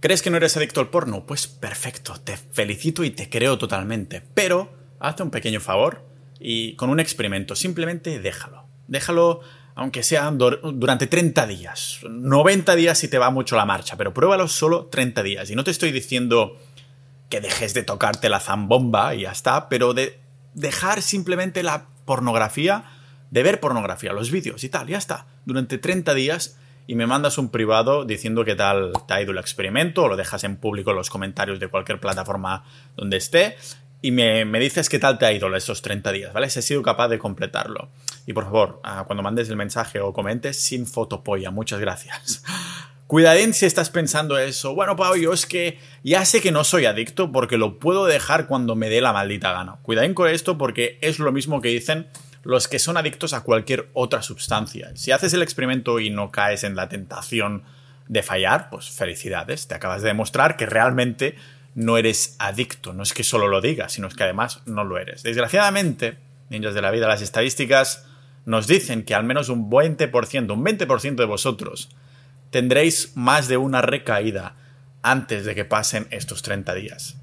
¿Crees que no eres adicto al porno? Pues perfecto, te felicito y te creo totalmente. Pero hazte un pequeño favor y con un experimento, simplemente déjalo. Déjalo aunque sea durante 30 días. 90 días si te va mucho la marcha, pero pruébalo solo 30 días. Y no te estoy diciendo que dejes de tocarte la zambomba y ya está, pero de dejar simplemente la pornografía, de ver pornografía, los vídeos y tal, ya está. Durante 30 días y me mandas un privado diciendo qué tal te ha ido el experimento o lo dejas en público en los comentarios de cualquier plataforma donde esté y me, dices qué tal te ha ido esos 30 días, ¿vale? Si has sido capaz de completarlo. Y por favor, ah, cuando mandes el mensaje o comentes, sin fotopolla, muchas gracias. Cuidadín si estás pensando eso. Bueno, Pau, yo es que ya sé que no soy adicto porque lo puedo dejar cuando me dé la maldita gana. Cuidadín con esto porque es lo mismo que dicen los que son adictos a cualquier otra sustancia. Si haces el experimento y no caes en la tentación de fallar, pues felicidades, te acabas de demostrar que realmente no eres adicto. No es que solo lo digas, sino es que además no lo eres. Desgraciadamente, niños de la vida, las estadísticas nos dicen que al menos un 20%, un 20% de vosotros tendréis más de una recaída antes de que pasen estos 30 días.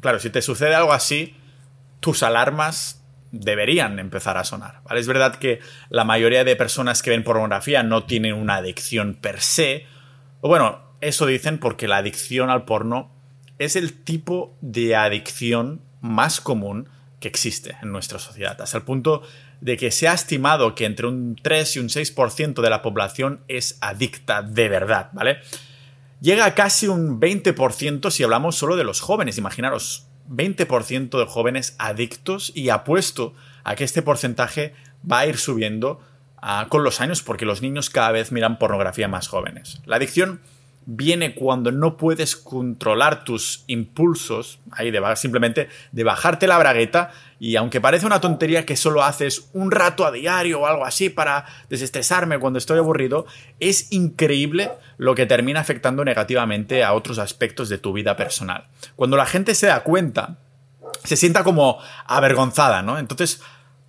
Claro, si te sucede algo así, tus alarmas deberían empezar a sonar. Es verdad que la mayoría de personas que ven pornografía no tienen una adicción per se. O bueno, eso dicen porque la adicción al porno es el tipo de adicción más común que existe en nuestra sociedad, hasta el punto de que se ha estimado que entre un 3 y un 6% de la población es adicta de verdad, ¿vale? Llega a casi un 20% si hablamos solo de los jóvenes, imaginaros, 20% de jóvenes adictos y apuesto a que este porcentaje va a ir subiendo ah, con los años porque los niños cada vez miran pornografía más jóvenes. La adicción viene cuando no puedes controlar tus impulsos, ahí de simplemente de bajarte la bragueta y aunque parece una tontería que solo haces un rato a diario o algo así para desestresarme cuando estoy aburrido, es increíble lo que termina afectando negativamente a otros aspectos de tu vida personal. Cuando la gente se da cuenta, se sienta como avergonzada, ¿no? Entonces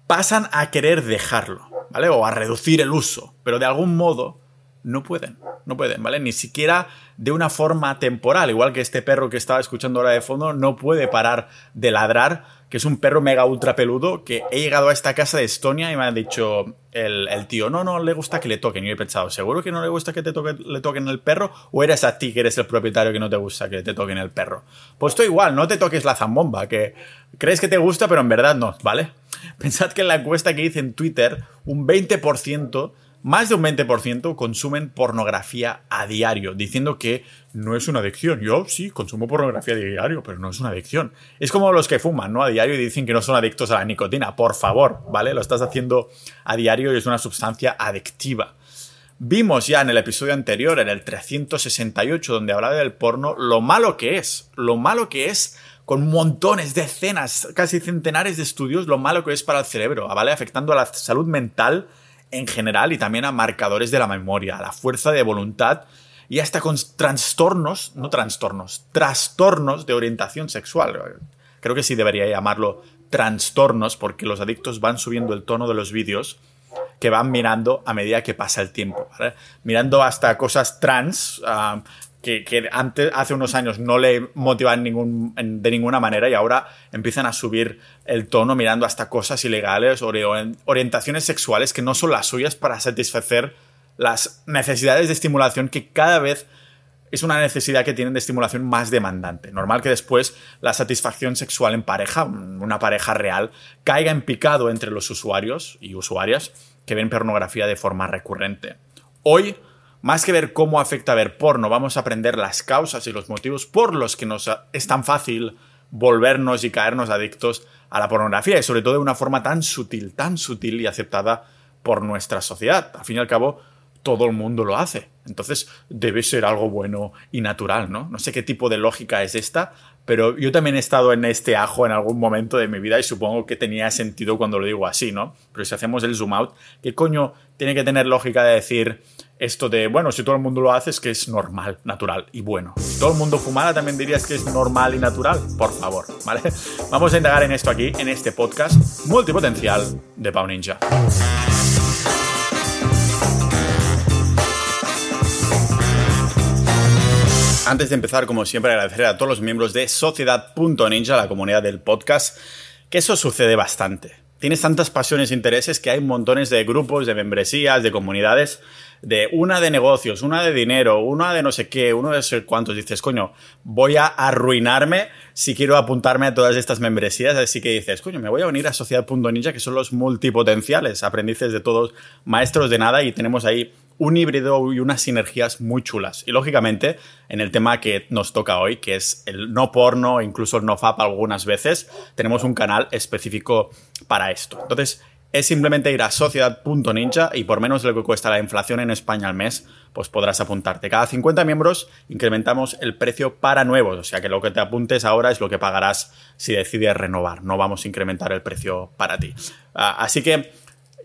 pasan a querer dejarlo, ¿vale? O a reducir el uso, pero de algún modo no pueden, no pueden, ¿vale? Ni siquiera de una forma temporal, igual que este perro que estaba escuchando ahora de fondo no puede parar de ladrar, que es un perro mega ultra peludo, que he llegado a esta casa de Estonia y me ha dicho el, tío, no, no le gusta que le toquen. Y yo he pensado, ¿seguro que no le gusta que te toque, le toquen el perro? ¿O eres a ti que eres el propietario que no te gusta que te toquen el perro? Pues esto igual, no te toques la zambomba, que crees que te gusta, pero en verdad no, ¿vale? Pensad que en la encuesta que hice en Twitter, un 20% más de un 20% consumen pornografía a diario, diciendo que no es una adicción. Yo sí, consumo pornografía a diario, pero no es una adicción. Es como los que fuman, ¿no? A diario y dicen que no son adictos a la nicotina. Por favor, ¿vale? Lo estás haciendo a diario y es una sustancia adictiva. Vimos ya en el episodio anterior, en el 368, donde hablaba del porno, lo malo que es, lo malo que es con montones, decenas, casi centenares de estudios, lo malo que es para el cerebro, ¿vale? Afectando a la salud mental en general y también a marcadores de la memoria, a la fuerza de voluntad y hasta con trastornos, no trastornos, trastornos de orientación sexual. Creo que sí debería llamarlo trastornos porque los adictos van subiendo el tono de los vídeos que van mirando a medida que pasa el tiempo. Mirando hasta cosas trans, ah, que, antes, hace unos años no le motivaban ningún, de ninguna manera y ahora empiezan a subir el tono mirando hasta cosas ilegales o orientaciones sexuales que no son las suyas para satisfacer las necesidades de estimulación que cada vez es una necesidad que tienen de estimulación más demandante. Normal que después la satisfacción sexual en pareja, una pareja real, caiga en picado entre los usuarios y usuarias que ven pornografía de forma recurrente. Hoy más que ver cómo afecta a ver porno, vamos a aprender las causas y los motivos por los que nos es tan fácil volvernos y caernos adictos a la pornografía y sobre todo de una forma tan sutil, tan sutil y aceptada por nuestra sociedad. Al fin y al cabo, todo el mundo lo hace. Entonces debe ser algo bueno y natural, ¿no? No sé qué tipo de lógica es esta, pero yo también he estado en este ajo en algún momento de mi vida y supongo que tenía sentido cuando lo digo así, ¿no? Pero si hacemos el zoom out, ¿qué coño tiene que tener lógica de decir esto de, bueno, si todo el mundo lo hace es que es normal, natural y bueno? Si todo el mundo fumara también dirías que es normal y natural, por favor, ¿vale? Vamos a indagar en esto aquí, en este podcast multipotencial de Pau Ninja. Antes de empezar, como siempre, agradecer a todos los miembros de Sociedad.ninja, la comunidad del podcast, que eso sucede bastante. Tienes tantas pasiones e intereses que hay montones de grupos, de membresías, de comunidades, de una de negocios, una de dinero, una de no sé qué, uno de sé cuántos. Dices, coño, voy a arruinarme si quiero apuntarme a todas estas membresías. Así que dices, coño, me voy a unir a Sociedad.ninja, que son los multipotenciales, aprendices de todos, maestros de nada, y tenemos ahí un híbrido y unas sinergias muy chulas. Y lógicamente, en el tema que nos toca hoy, que es el no porno, incluso el no fap algunas veces, tenemos un canal específico para esto. Entonces, es simplemente ir a sociedad.ninja y por menos de lo que cuesta la inflación en España al mes, pues podrás apuntarte. Cada 50 miembros incrementamos el precio para nuevos, o sea que lo que te apuntes ahora es lo que pagarás si decides renovar, no vamos a incrementar el precio para ti. Ah, así que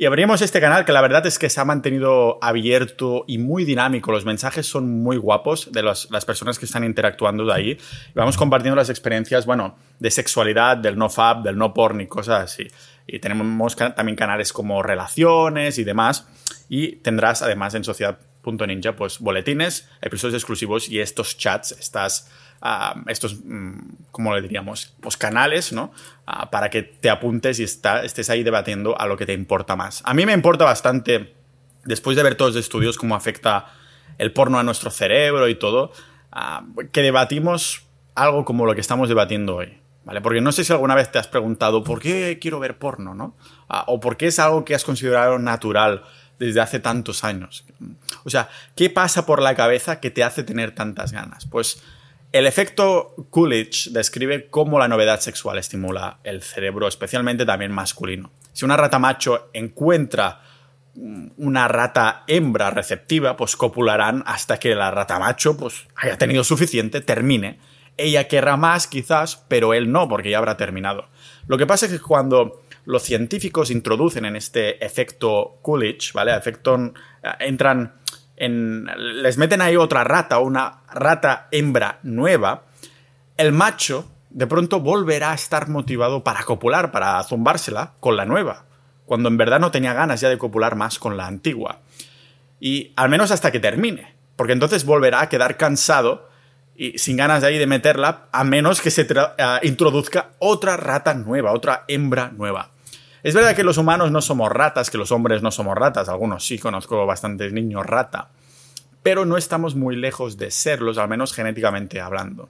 y abrimos este canal que la verdad es que se ha mantenido abierto y muy dinámico. Los mensajes son muy guapos de las personas que están interactuando de ahí. Vamos compartiendo las experiencias, bueno, de sexualidad, del no fab, del no porn y cosas así. Y tenemos también canales como relaciones y demás. Y tendrás además en sociedad.ninja pues boletines, episodios exclusivos y estos chats, estas estos, mm, ¿cómo le diríamos? Pues canales, ¿no? para que te apuntes y estés ahí debatiendo a lo que te importa más. A mí me importa bastante, después de ver todos los estudios, cómo afecta el porno a nuestro cerebro y todo, que debatimos algo como lo que estamos debatiendo hoy. Porque no sé si alguna vez te has preguntado por qué quiero ver porno, ¿no? o por qué es algo que has considerado natural desde hace tantos años. O sea, ¿qué pasa por la cabeza que te hace tener tantas ganas? Pues el efecto Coolidge describe cómo la novedad sexual estimula el cerebro, especialmente también masculino. Si una rata macho encuentra una rata hembra receptiva, pues copularán hasta que la rata macho pues, haya tenido suficiente, termine. Ella querrá más quizás, pero él no, porque ya habrá terminado. Lo que pasa es que cuando los científicos introducen en este efecto Coolidge, ¿vale? Efecto, eh, entran les meten ahí otra rata, una rata hembra nueva, el macho de pronto volverá a estar motivado para copular, para zumbársela con la nueva, cuando en verdad no tenía ganas ya de copular más con la antigua. Y al menos hasta que termine, porque entonces volverá a quedar cansado y sin ganas de ahí de meterla, a menos que se eh, introduzca otra rata nueva, otra hembra nueva. Es verdad que los humanos no somos ratas, que los hombres no somos ratas, algunos sí, conozco bastantes niños rata, pero no estamos muy lejos de serlos, al menos genéticamente hablando.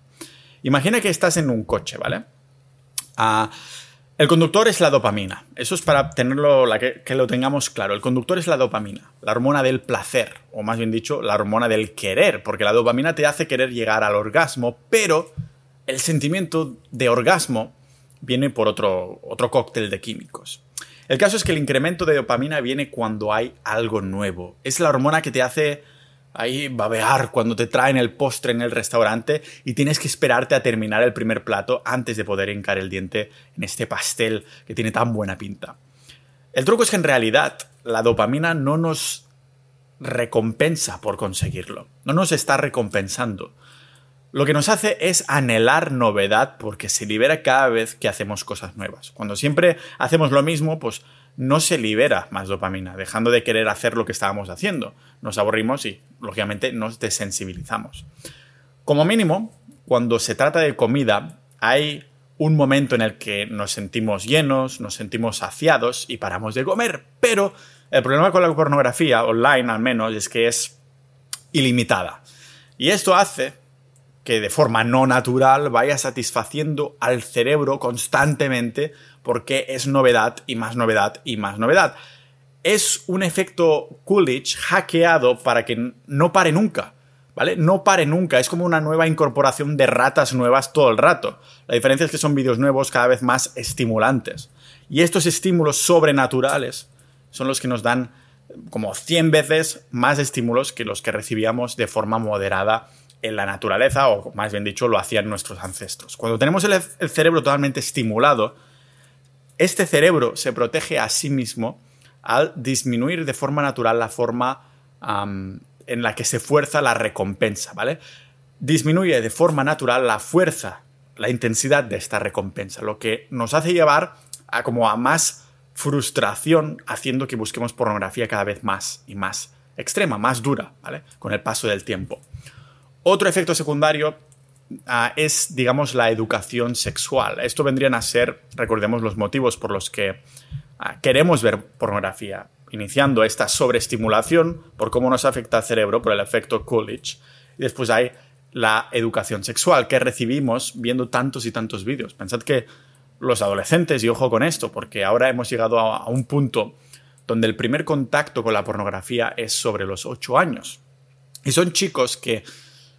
Imagina que estás en un coche, ¿vale? Ah, el conductor es la dopamina. Eso es para tenerlo, que, que, lo tengamos claro. El conductor es la dopamina, la hormona del placer, o más bien dicho, la hormona del querer, porque la dopamina te hace querer llegar al orgasmo, pero el sentimiento de orgasmo viene por otro, otro cóctel de químicos. El caso es que el incremento de dopamina viene cuando hay algo nuevo. Es la hormona que te hace ahí babear cuando te traen el postre en el restaurante y tienes que esperarte a terminar el primer plato antes de poder hincar el diente en este pastel que tiene tan buena pinta. El truco es que en realidad la dopamina no nos recompensa por conseguirlo, no nos está recompensando. Lo que nos hace es anhelar novedad porque se libera cada vez que hacemos cosas nuevas. Cuando siempre hacemos lo mismo, pues no se libera más dopamina, dejando de querer hacer lo que estábamos haciendo. Nos aburrimos y, lógicamente, nos desensibilizamos. Como mínimo, cuando se trata de comida, hay un momento en el que nos sentimos llenos, nos sentimos saciados y paramos de comer. Pero el problema con la pornografía, online al menos, es que es ilimitada. Y esto hace que de forma no natural vaya satisfaciendo al cerebro constantemente porque es novedad y más novedad y más novedad. Es un efecto Coolidge hackeado para que no pare nunca. ¿Vale? No pare nunca, es como una nueva incorporación de ratas nuevas todo el rato. La diferencia es que son vídeos nuevos cada vez más estimulantes. Y estos estímulos sobrenaturales son los que nos dan como 100 veces más estímulos que los que recibíamos de forma moderada en la naturaleza, o más bien dicho, lo hacían nuestros ancestros. Cuando tenemos el, cerebro totalmente estimulado, este cerebro se protege a sí mismo al disminuir de forma natural la forma en la que se fuerza la recompensa, ¿vale? Disminuye de forma natural la fuerza, la intensidad de esta recompensa, lo que nos hace llevar a como a más frustración, haciendo que busquemos pornografía cada vez más y más extrema, más dura, ¿vale? Con el paso del tiempo. Otro efecto secundario ah, es, digamos, la educación sexual. Esto vendrían a ser, recordemos, los motivos por los que queremos ver pornografía, iniciando esta sobreestimulación por cómo nos afecta el cerebro, por el efecto Coolidge. Y después hay la educación sexual que recibimos viendo tantos y tantos vídeos. Pensad que los adolescentes, y ojo con esto, porque ahora hemos llegado a, un punto donde el primer contacto con la pornografía es sobre los 8 años. Y son chicos que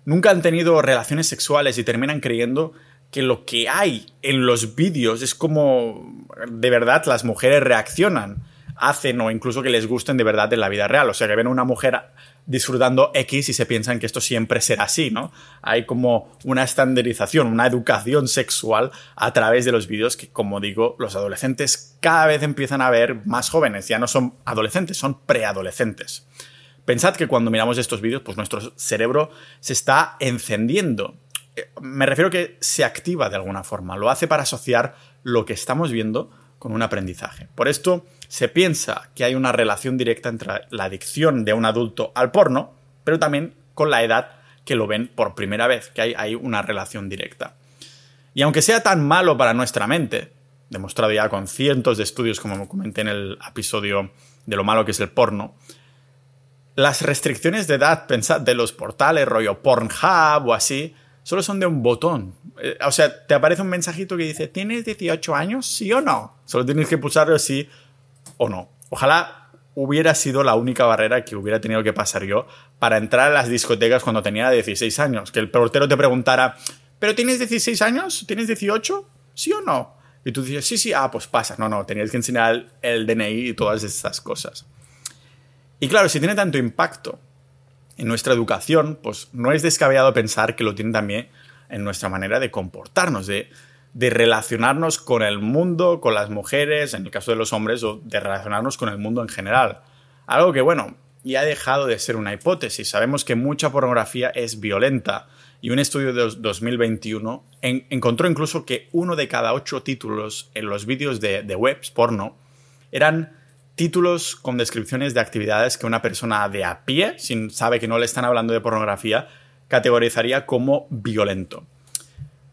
nunca han tenido relaciones sexuales y terminan creyendo que lo que hay en los vídeos es como de verdad las mujeres reaccionan, hacen o incluso que les gusten de verdad en la vida real. O sea, que ven a una mujer disfrutando X y se piensan que esto siempre será así, ¿no? Hay como una estandarización, una educación sexual a través de los vídeos que, como digo, los adolescentes cada vez empiezan a ver más jóvenes, ya no son adolescentes, son preadolescentes. Pensad que cuando miramos estos vídeos, pues nuestro cerebro se está encendiendo. Eh, me refiero que se activa de alguna forma, lo hace para asociar lo que estamos viendo con un aprendizaje. Por esto se piensa que hay una relación directa entre la adicción de un adulto al porno, pero también con la edad que lo ven por primera vez, que hay, hay una relación directa. Y aunque sea tan malo para nuestra mente, demostrado ya con cientos de estudios, como comenté en el episodio de lo malo que es el porno, las restricciones de edad, pensad, de los portales, rollo Pornhub o así, solo son de un botón. Eh, o sea, te aparece un mensajito que dice, ¿tienes 18 años? ¿Sí o no? Solo tienes que pulsarlo sí o no. Ojalá hubiera sido la única barrera que hubiera tenido que pasar yo para entrar a las discotecas cuando tenía 16 años. Que el portero te preguntara, ¿pero tienes 16 años? ¿Tienes 18? ¿Sí o no? Y tú dices, sí, sí, ah, pues pasa. No, no, tenías que enseñar el DNI y todas estas cosas. Y claro, si tiene tanto impacto en nuestra educación, pues no es descabellado pensar que lo tiene también en nuestra manera de comportarnos, de, de relacionarnos con el mundo, con las mujeres, en el caso de los hombres, o de relacionarnos con el mundo en general. Algo que, bueno, ya ha dejado de ser una hipótesis. Sabemos que mucha pornografía es violenta y un estudio de 2021 encontró incluso que uno de cada ocho títulos en los vídeos de, de webs porno eran títulos con descripciones de actividades que una persona de a pie, sin sabe que no le están hablando de pornografía, categorizaría como violento.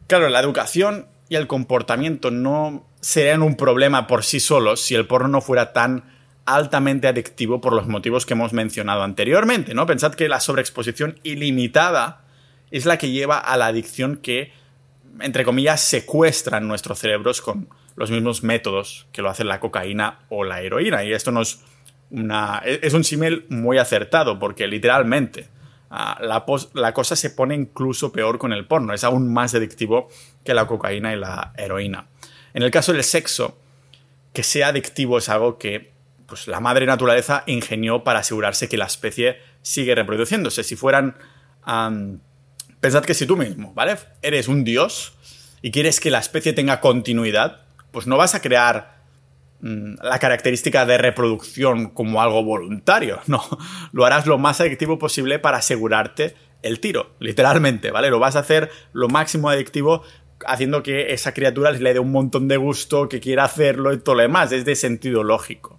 Claro, la educación y el comportamiento no serían un problema por sí solos si el porno no fuera tan altamente adictivo por los motivos que hemos mencionado anteriormente, ¿no? Pensad que la sobreexposición ilimitada es la que lleva a la adicción que, entre comillas, secuestran nuestros cerebros con los mismos métodos que lo hacen la cocaína o la heroína. Y esto no es una. Es un símil muy acertado, porque literalmente ah, la, la, cosa se pone incluso peor con el porno. Es aún más adictivo que la cocaína y la heroína. En el caso del sexo, que sea adictivo es algo que pues, la madre naturaleza ingenió para asegurarse que la especie sigue reproduciéndose. Si fueran. pensad que si tú mismo, ¿vale? Eres un dios y quieres que la especie tenga continuidad, pues no vas a crear mm, la característica de reproducción como algo voluntario, no, lo harás lo más adictivo posible para asegurarte el tiro, literalmente, ¿vale? Lo vas a hacer lo máximo adictivo haciendo que esa criatura le dé un montón de gusto, que quiera hacerlo y todo lo demás, es de sentido lógico.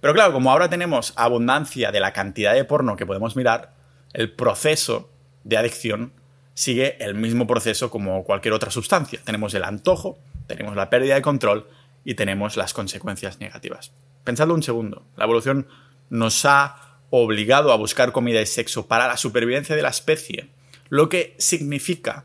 Pero claro, como ahora tenemos abundancia de la cantidad de porno que podemos mirar, el proceso de adicción sigue el mismo proceso como cualquier otra sustancia. Tenemos el antojo, tenemos la pérdida de control y tenemos las consecuencias negativas. Pensadlo un segundo. La evolución nos ha obligado a buscar comida y sexo para la supervivencia de la especie, lo que significa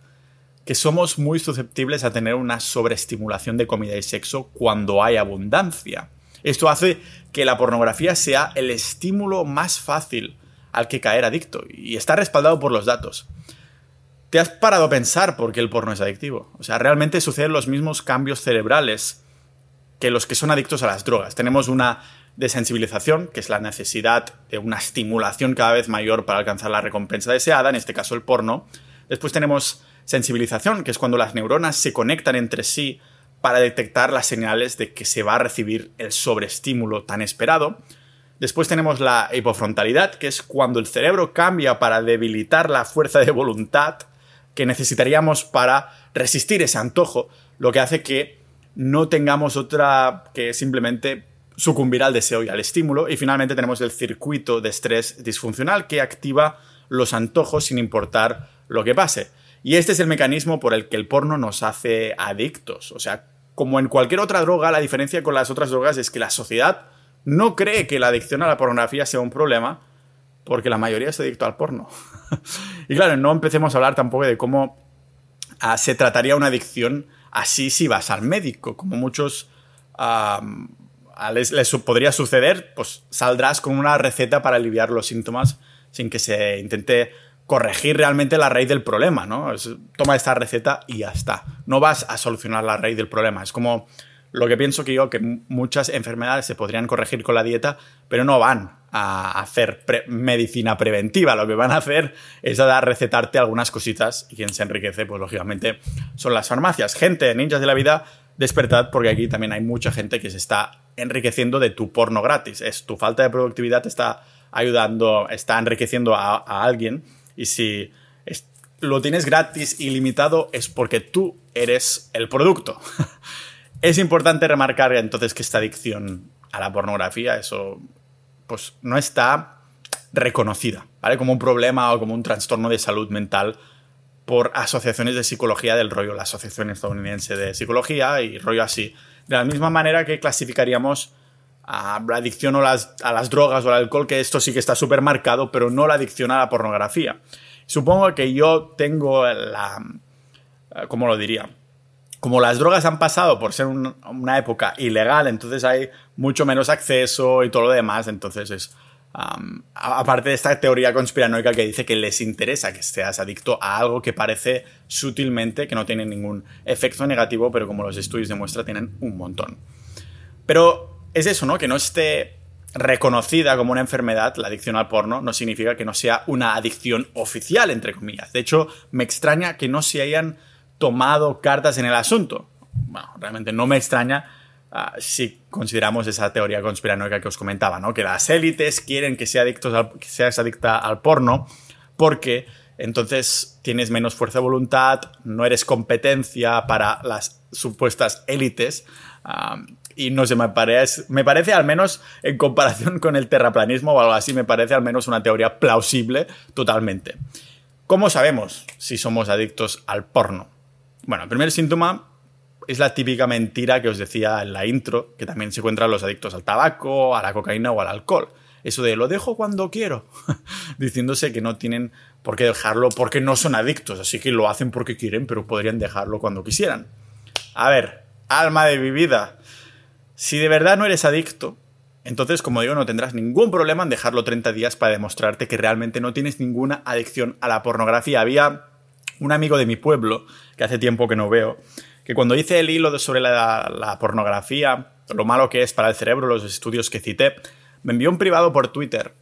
que somos muy susceptibles a tener una sobreestimulación de comida y sexo cuando hay abundancia. Esto hace que la pornografía sea el estímulo más fácil al que caer adicto y está respaldado por los datos. ¿Te has parado a pensar por qué el porno es adictivo? O sea, realmente suceden los mismos cambios cerebrales que los que son adictos a las drogas. Tenemos una desensibilización, que es la necesidad de una estimulación cada vez mayor para alcanzar la recompensa deseada, en este caso el porno. Después tenemos sensibilización, que es cuando las neuronas se conectan entre sí para detectar las señales de que se va a recibir el sobreestímulo tan esperado. Después tenemos la hipofrontalidad, que es cuando el cerebro cambia para debilitar la fuerza de voluntad que necesitaríamos para resistir ese antojo, lo que hace que no tengamos otra que simplemente sucumbir al deseo y al estímulo. Y finalmente tenemos el circuito de estrés disfuncional que activa los antojos sin importar lo que pase. Y este es el mecanismo por el que el porno nos hace adictos. O sea, como en cualquier otra droga, la diferencia con las otras drogas es que la sociedad no cree que la adicción a la pornografía sea un problema, porque la mayoría es adicto al porno. y claro, no empecemos a hablar tampoco de cómo ah, se trataría una adicción así si vas al médico, como muchos les, les, podría suceder, pues saldrás con una receta para aliviar los síntomas sin que se intente corregir realmente la raíz del problema, ¿no? toma esta receta y ya está. No vas a solucionar la raíz del problema. Es como lo que pienso que yo, que muchas enfermedades se podrían corregir con la dieta, pero no van a hacer medicina preventiva. Lo que van a hacer es a dar, recetarte algunas cositas y quien se enriquece, pues lógicamente, son las farmacias. Gente, ninjas de la vida, despertad porque aquí también hay mucha gente que se está enriqueciendo de tu porno gratis. Es tu falta de productividad te está ayudando, está enriqueciendo a, a alguien y si lo tienes gratis y limitado es porque tú eres el producto. es importante remarcar entonces que esta adicción a la pornografía, eso pues no está reconocida, ¿vale? Como un problema o como un trastorno de salud mental por asociaciones de psicología del rollo, la Asociación Estadounidense de Psicología y rollo así. De la misma manera que clasificaríamos a la adicción las, a las drogas o al alcohol, que esto sí que está súper marcado, pero no la adicción a la pornografía. Supongo que yo tengo la... ¿Cómo lo diría? Como las drogas han pasado por ser una época ilegal, entonces hay mucho menos acceso y todo lo demás, entonces es... aparte de esta teoría conspiranoica que dice que les interesa que seas adicto a algo que parece sutilmente que no tiene ningún efecto negativo, pero como los estudios demuestran, tienen un montón. Pero es eso, ¿no? Que no esté reconocida como una enfermedad, la adicción al porno, no significa que no sea una adicción oficial, entre comillas. De hecho, me extraña que no se hayan tomado cartas en el asunto. Bueno, realmente no me extraña ah, si consideramos esa teoría conspiranoica que os comentaba, ¿no? Que las élites quieren que, sea adictos que seas adicta al porno porque entonces tienes menos fuerza de voluntad, no eres competencia para las supuestas élites. Y no sé, me parece, me parece al menos en comparación con el terraplanismo o algo así, me parece al menos una teoría plausible totalmente. ¿Cómo sabemos si somos adictos al porno? Bueno, el primer síntoma es la típica mentira que os decía en la intro, que también se encuentran los adictos al tabaco, a la cocaína o al alcohol. Eso de lo dejo cuando quiero, diciéndose que no tienen por qué dejarlo porque no son adictos, así que lo hacen porque quieren, pero podrían dejarlo cuando quisieran. A ver, alma de mi vida, si de verdad no eres adicto, entonces, como digo, no tendrás ningún problema en dejarlo 30 días para demostrarte que realmente no tienes ninguna adicción a la pornografía. Había un amigo de mi pueblo, que hace tiempo que no veo, que cuando hice el hilo sobre la, pornografía, lo malo que es para el cerebro, los estudios que cité, me envió un privado por Twitter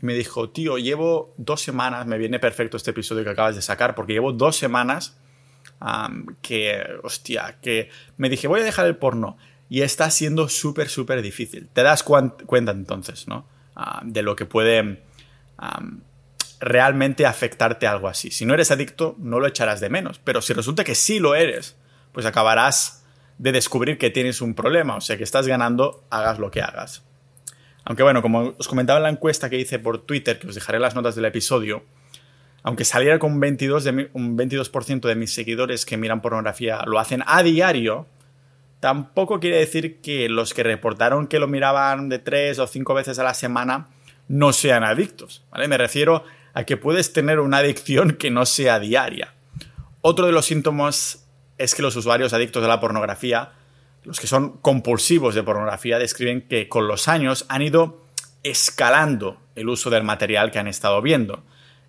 y me dijo, tío, llevo dos semanas, me viene perfecto este episodio que acabas de sacar, porque llevo dos semanas que, hostia, que me dije, voy a dejar el porno y está siendo súper, súper difícil. Te das cuenta entonces, ¿no? Ah, de lo que puede realmente afectarte algo así. Si no eres adicto, no lo echarás de menos, pero si resulta que sí lo eres, pues acabarás de descubrir que tienes un problema, o sea que estás ganando, hagas lo que hagas. Aunque bueno, como os comentaba en la encuesta que hice por Twitter, que os dejaré las notas del episodio, aunque saliera con 22 de un 22% de mis seguidores que miran pornografía lo hacen a diario, tampoco quiere decir que los que reportaron que lo miraban de tres o cinco veces a la semana no sean adictos, ¿vale? Me refiero a que puedes tener una adicción que no sea diaria. Otro de los síntomas es que los usuarios adictos a la pornografía, los que son compulsivos de pornografía, describen que con los años han ido escalando el uso del material que han estado viendo.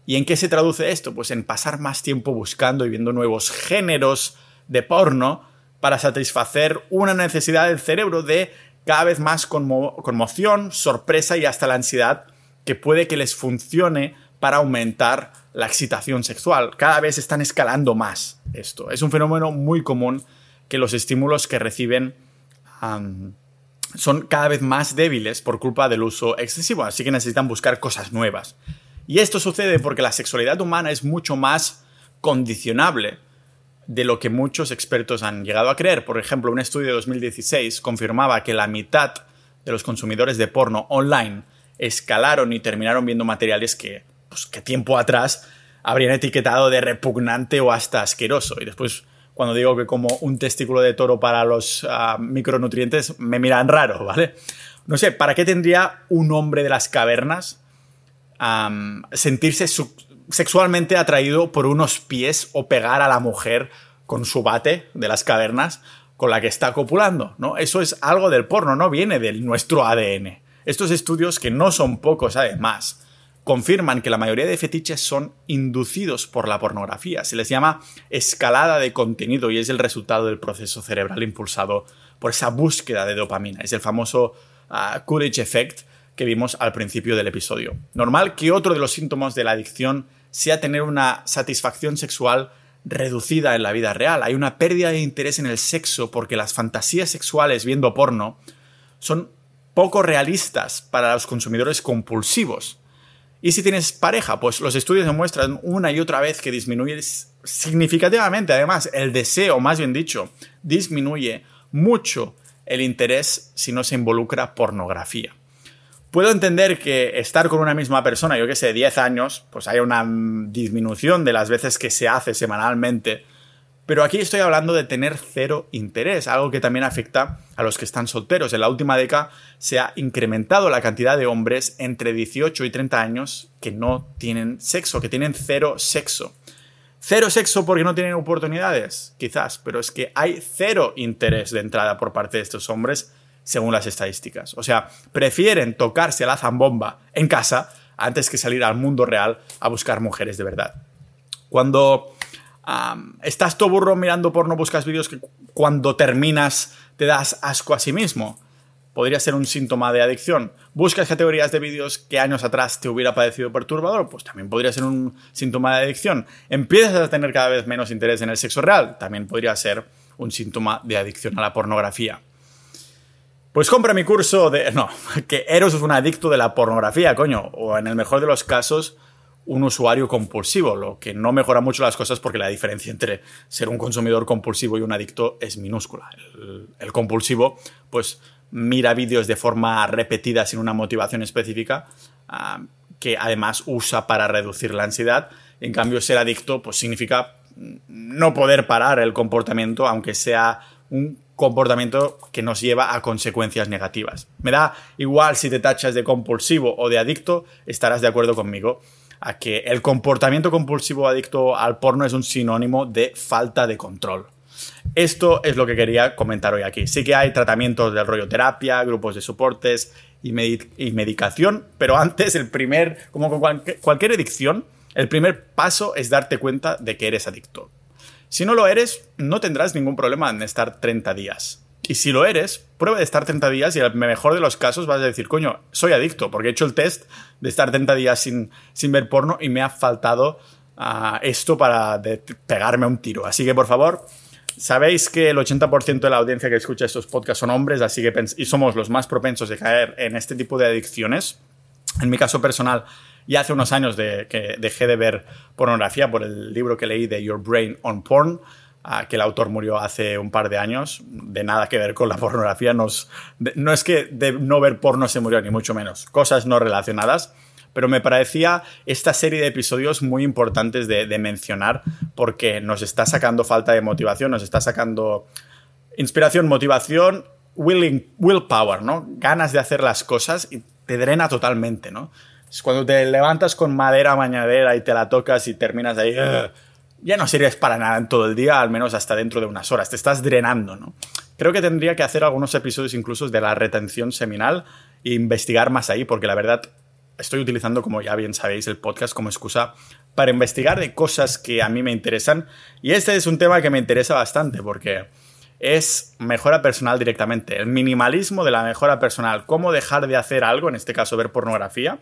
¿Y en qué se traduce esto? Pues en pasar más tiempo buscando y viendo nuevos géneros de porno para satisfacer una necesidad del cerebro de cada vez más conmoción, sorpresa y hasta la ansiedad que puede que les funcione para aumentar la excitación sexual. Cada vez están escalando más esto. Es un fenómeno muy común que los estímulos que reciben son cada vez más débiles por culpa del uso excesivo, así que necesitan buscar cosas nuevas. Y esto sucede porque la sexualidad humana es mucho más condicionable de lo que muchos expertos han llegado a creer. Por ejemplo, un estudio de 2016 confirmaba que la mitad de los consumidores de porno online escalaron y terminaron viendo materiales que, pues, que tiempo atrás habrían etiquetado de repugnante o hasta asqueroso. Y después, cuando digo que como un testículo de toro para los ah, micronutrientes, me miran raro, ¿vale? No sé, ¿para qué tendría un hombre de las cavernas sentirse sexualmente atraído por unos pies o pegar a la mujer con su bate de las cavernas con la que está copulando, ¿no? Eso es algo del porno, no viene de nuestro ADN. Estos estudios, que no son pocos además, confirman que la mayoría de fetiches son inducidos por la pornografía. Se les llama escalada de contenido y es el resultado del proceso cerebral impulsado por esa búsqueda de dopamina. Es el famoso uh, Coolidge Effect que vimos al principio del episodio. Normal que otro de los síntomas de la adicción sea tener una satisfacción sexual reducida en la vida real. Hay una pérdida de interés en el sexo porque las fantasías sexuales viendo porno son poco realistas para los consumidores compulsivos. Y si tienes pareja, pues los estudios demuestran una y otra vez que disminuye significativamente, además, el deseo, más bien dicho, disminuye mucho el interés si no se involucra pornografía. Puedo entender que estar con una misma persona, yo que sé, 10 años, pues haya una disminución de las veces que se hace semanalmente. Pero aquí estoy hablando de tener cero interés, algo que también afecta a los que están solteros. En la última década se ha incrementado la cantidad de hombres entre 18 y 30 años que no tienen sexo, que tienen cero sexo. Cero sexo porque no tienen oportunidades, quizás, pero es que hay cero interés de entrada por parte de estos hombres según las estadísticas. O sea, prefieren tocarse la zambomba en casa antes que salir al mundo real a buscar mujeres de verdad. Cuando estás todo burro mirando porno, buscas vídeos que cuando terminas te das asco a sí mismo. Podría ser un síntoma de adicción. ¿Buscas categorías de vídeos que años atrás te hubiera parecido perturbador? Pues también podría ser un síntoma de adicción. ¿Empiezas a tener cada vez menos interés en el sexo real? También podría ser un síntoma de adicción a la pornografía. Pues compra mi curso de... No, que Eros es un adicto de la pornografía, coño. O en el mejor de los casos, un usuario compulsivo, lo que no mejora mucho las cosas porque la diferencia entre ser un consumidor compulsivo y un adicto es minúscula. El, compulsivo, pues mira vídeos de forma repetida sin una motivación específica, ah, que además usa para reducir la ansiedad. En cambio, ser adicto, pues significa no poder parar el comportamiento, aunque sea un comportamiento que nos lleva a consecuencias negativas. Me da igual si te tachas de compulsivo o de adicto, estarás de acuerdo conmigo a que el comportamiento compulsivo adicto al porno es un sinónimo de falta de control. Esto es lo que quería comentar hoy aquí. Sí que hay tratamientos de rollo terapia, grupos de soportes y, y medicación, pero antes el primer, como con cualquier adicción, el primer paso es darte cuenta de que eres adicto. Si no lo eres, no tendrás ningún problema en estar 30 días. Y si lo eres, prueba de estar 30 días y en el mejor de los casos vas a decir, coño, soy adicto, porque he hecho el test de estar 30 días sin, sin ver porno y me ha faltado ah, esto para pegarme un tiro. Así que, por favor, sabéis que el 80% de la audiencia que escucha estos podcasts son hombres, así que y somos los más propensos de caer en este tipo de adicciones. En mi caso personal, y hace unos años de, que dejé de ver pornografía por el libro que leí de Your Brain on Porn, que el autor murió hace un par de años, de nada que ver con la pornografía. Nos, no es que de no ver porno se murió, ni mucho menos. Cosas no relacionadas. Pero me parecía esta serie de episodios muy importantes de, de mencionar porque nos está sacando falta de motivación, nos está sacando inspiración, motivación, willing, willpower, ¿no? Ganas de hacer las cosas y te drena totalmente, ¿no? Es cuando te levantas con madera mañadera y te la tocas y terminas ahí, ya no sirves para nada en todo el día, al menos hasta dentro de unas horas. Te estás drenando, ¿no? Creo que tendría que hacer algunos episodios incluso de la retención seminal e investigar más ahí, porque la verdad estoy utilizando, como ya bien sabéis, el podcast como excusa para investigar de cosas que a mí me interesan. Y este es un tema que me interesa bastante, porque es mejora personal directamente. El minimalismo de la mejora personal. Cómo dejar de hacer algo, en este caso ver pornografía,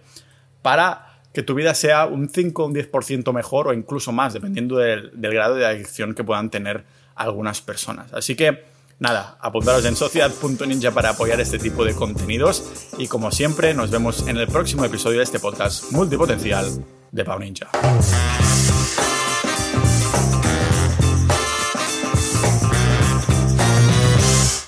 para que tu vida sea un 5 o un 10% mejor o incluso más, dependiendo del, grado de adicción que puedan tener algunas personas. Así que nada, apuntaros en sociedad.ninja para apoyar este tipo de contenidos y como siempre nos vemos en el próximo episodio de este podcast multipotencial de Pau Ninja.